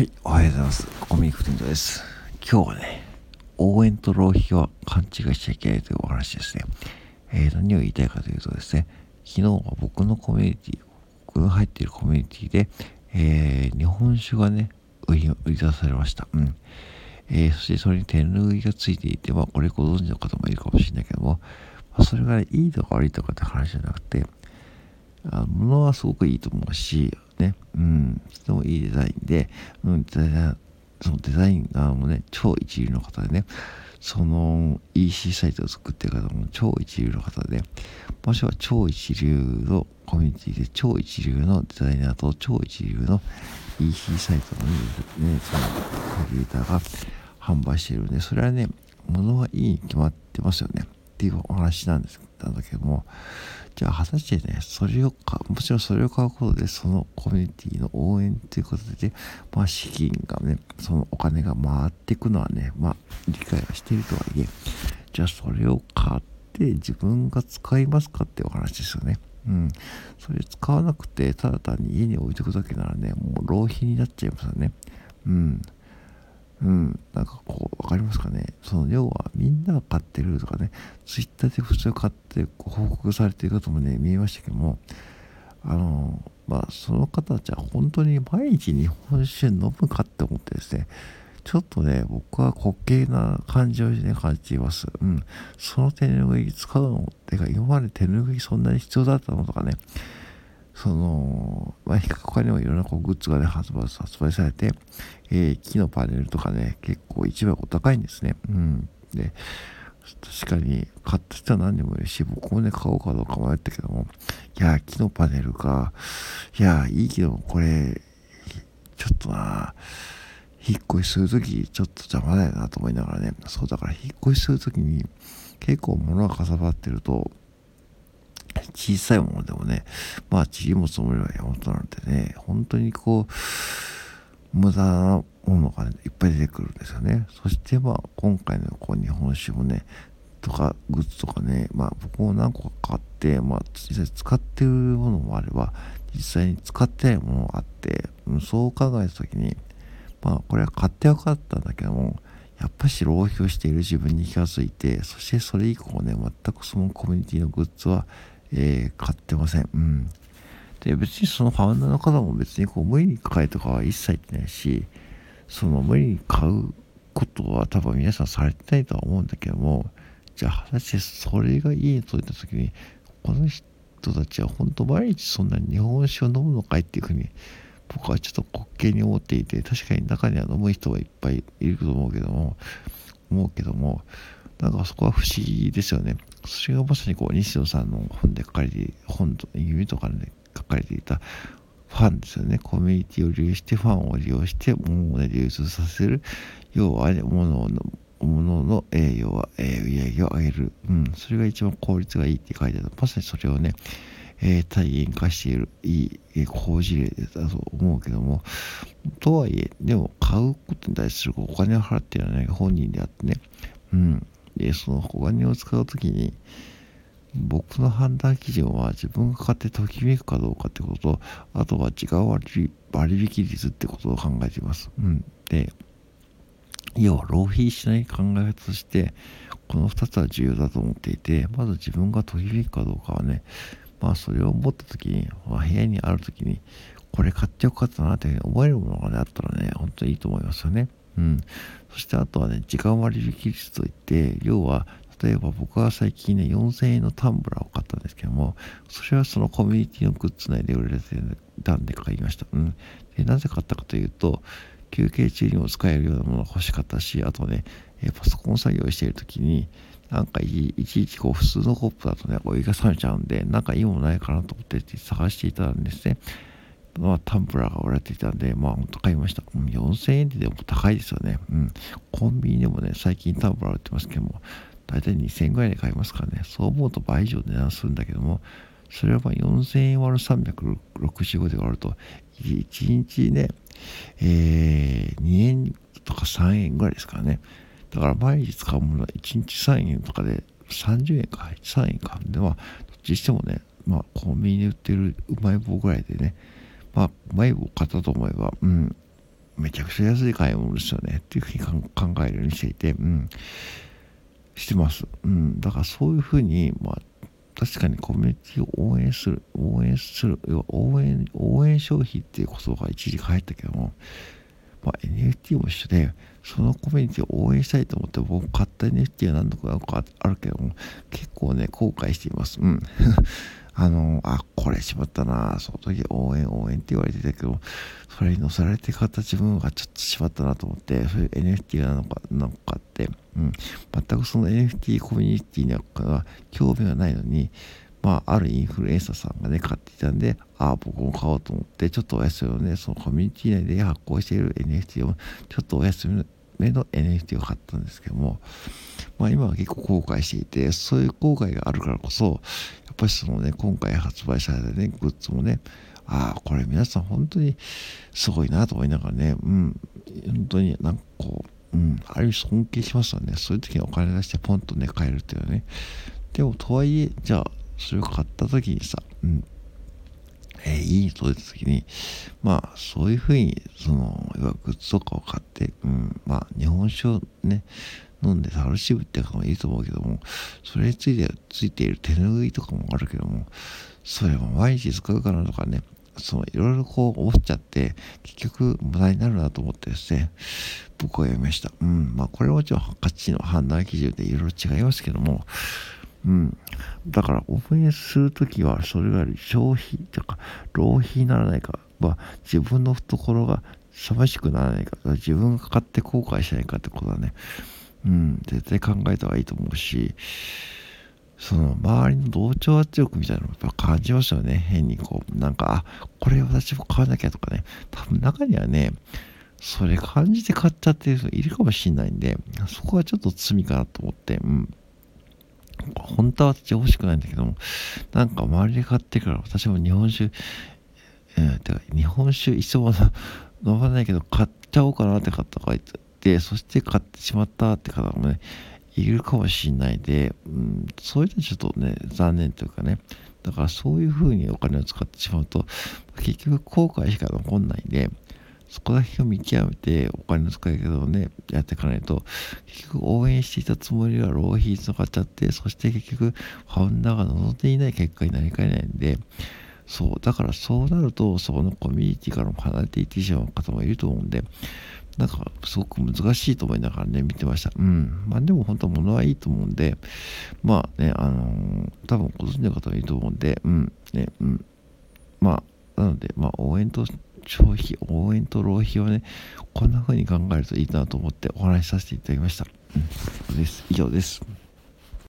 はい、おはようございます。コミックテントです。今日はね、応援と浪費は勘違いしちゃいけないというお話ですね。えー、何を言いたいかというとですね、昨日は僕のコミュニティ、僕の入っているコミュニティで、えー、日本酒がね、売り売り出されました。うん。えー、そしてそれに手拭いがついていて、まあ、これご存知の方もいるかもしれないけども、まあ、それが、ね、いいとか悪いとかって話じゃなくて、あ物はすごくいいと思うし、ね、うん、とてもいいデザインで、うん、デザイナー、そのデザイン側もね、超一流の方でね、その EC サイトを作ってる方も超一流の方で、場所は超一流のコミュニティで超一流のデザイナーと超一流の EC サイトのね、そのクリエイターが販売しているんで、それはね、物はいいに決まってますよね。っていうお話なんです。なんだけども、じゃあ果たしてね、それをか、もちろんそれを買うことで、そのコミュニティの応援ということで、まあ資金がね、そのお金が回っていくのはね、まあ理解はしているとはいえ、じゃあそれを買って自分が使いますかっていうお話ですよね。うん。それ使わなくて、ただ単に家に置いとくだけならね、もう浪費になっちゃいますよね。うん。うん、なんかこう、わかりますかね？その、要は、みんなが買ってるとかね、ツイッターで普通買って報告されている方もね、見えましたけども、あの、まあ、その方たちは本当に毎日日本酒飲むかって思ってですね、ちょっとね、僕は滑稽な感じをね、感じています。うん。その手拭い使うのってか、今まで手拭いそんなに必要だったのとかね、その、まあ、他にもいろんなこうグッズがね、発売発売されて、えー、木のパネルとかね、結構一番お高いんですね。うん。で、確かに買った人は何人もいるし、僕もね、買おうかどうか迷ったけども、いや、木のパネルか、いや、いいけど、これ、ちょっとな、引っ越しするとき、ちょっと邪魔だよなと思いながらね、そうだから引っ越しするときに、結構物がかさばってると、小さいものでもね、まあ、塵も積もれば山本なんてね、本当にこう、無駄なものが、ね、いっぱい出てくるんですよね。そしてまあ、今回のこう日本酒もね、とか、グッズとかね、まあ、僕も何個か買って、まあ、実際使ってるものもあれば、実際に使ってないものがあって、そう考えたときに、まあ、これは買ってよかったんだけども、やっぱし浪費をしている自分に気がついて、そしてそれ以降ね、全くそのコミュニティのグッズは、えー、買ってません。うん。で、別にそのファウンダーの方も別にこう無理に買いとかは一切言ってないし、その無理に買うことは多分皆さんされてないとは思うんだけども、じゃあ果たしてそれがいいと言った時に、この人たちは本当毎日そんなに日本酒を飲むのかいっていうふうに、僕はちょっと滑稽に思っていて、確かに中には飲む人はいっぱいいると思うけども、思うけども、なんかそこは不思議ですよね。それがまさにこう、西野さんの本で書かれて、本と、弓とかで書かれていたファンですよね。コミュニティを利用して、ファンを利用して、物をね、流通させる。要は、ね、物の、物の、えー、要は、えー、売り上げを上げる。うん。それが一番効率がいいって書いてある。まさにそれをね、えー、体現化している、いい、えー、好事例だと思うけども、とはいえ、でも買うことに対するお金を払っているのは、ね、本人であってね、うん。で、そのお金を使うときに、僕の判断基準は自分が買ってときめくかどうかってことと、あとは時間割引率ってことを考えています。うん。で、要は浪費しない考え方として、この2つは重要だと思っていて、まず自分がときめくかどうかはね、まあそれを思った時に、まあ、部屋にある時に、これ買ってよかったなって思えるものがね、あったらね、本当にいいと思いますよね。うん。そしてあとはね、時間割引率といって、要は、例えば僕は最近ね、4000円のタンブラーを買ったんですけども、それはそのコミュニティのグッズ内で売られてたんで買いました。うん。で、なぜ買ったかというと、休憩中にも使えるようなものが欲しかったし、あとね、えパソコン作業しているときに、なんかいちいちこう普通のコップだとね、お湯が冷めちゃうんで、なんかいいものないかなと思って探していたんですね。まあ、タンブラーが売られていたんで、まあ、ほんと買いました。4000円ででも高いですよね。うん。コンビニでもね、最近タンブラー売ってますけども、大体2000円ぐらいで買いますからね。そう思うと倍以上値段するんだけども、それはまあ4000円割る365で割ると、1日ね、えー、2円とか3円ぐらいですからね。だから毎日使うものは1日3円とかで30円か、3円か。で、まあ、どっちにしてもね、まあ、コンビニで売ってるうまい棒ぐらいでね、まあ、前を買ったと思えば、うん、めちゃくちゃ安い買い物ですよねっていうふうに考えるようにしていて、うん、してます。うん、だからそういうふうに、まあ、確かにコミュニティを応援する、応援する、要は応援、応援消費っていう言葉が一時入ったけども、まあ、NFT も一緒で、そのコミュニティを応援したいと思って僕買った NFT は何度かあるけども、結構ね、後悔しています。うん。あの、あ、これしまったな、その時応援応援って言われてたけど、それに乗せられて買った自分がちょっとしまったなと思って、そういう NFT なのか、なんかって、うん、全くその NFT コミュニティには興味がないのに、まあ、あるインフルエンサーさんがね、買っていたんで、ああ、僕も買おうと思って、ちょっとお休みをね、そのコミュニティ内で発行している NFT を、ちょっとお休み目の NFT を買ったんですけども、まあ今は結構後悔していて、そういう後悔があるからこそ、やっぱりそのね、今回発売されたね、グッズもね、ああ、これ皆さん本当にすごいなと思いながらね、うん、本当になんかこう、うん、ある意味尊敬しますよね。そういう時にお金出してポンとね、買えるっていうね。でも、とはいえ、じゃあ、それを買った時にさ、うん、えー、いいと出た時に、まあ、そういうふうに、その、いわグッズとかを買って、うん、まあ、日本酒をね、飲んで楽しむって方もいいと思うけども、それについて、ついている手拭いとかもあるけども、それも毎日使うかなとかね、そのいろいろこう思っちゃって、結局無駄になるなと思ってですね、僕は読みました。うん、まあこれはもちろん価値の判断基準でいろいろ違いますけども、うん。だから、応援するときは、それより消費とか、浪費にならないか、まあ、自分の懐が寂しくならないか、自分が買って後悔しないかってことはね、うん、絶対考えた方がいいと思うし、その周りの同調圧力みたいなのもやっぱ感じますよね。変にこう、なんか、あ、これ私も買わなきゃとかね。多分中にはね、それ感じて買っちゃってる人いるかもしれないんで、そこはちょっと罪かなと思って、うん。本当は私欲しくないんだけども、なんか周りで買ってから私も日本酒、えー、てか日本酒一生飲まないけど買っちゃおうかなって方がいて、そして買ってしまったって方もね、いるかもしれないで、うん、そういうのちょっとね、残念というかね、だからそういうふうにお金を使ってしまうと、結局後悔しか残んないんで、そこだけを見極めてお金の使い方をね、やっていかないと、結局応援していたつもりが浪費につながっちゃって、そして結局ファウンダーが望んでいない結果になりかねないんで、そう、だからそうなると、そこのコミュニティからも離れていってしまう方もいると思うんで、なんかすごく難しいと思いながらね、見てました。うん。まあでも本当は物はいいと思うんで、まあね、あのー、多分ご存知の方はいいと思うんで、うん、ね、うん。まあ、なので、まあ応援として消費、応援と浪費をね、こんな風に考えるといいなと思ってお話しさせていただきました。うん、です。以上です。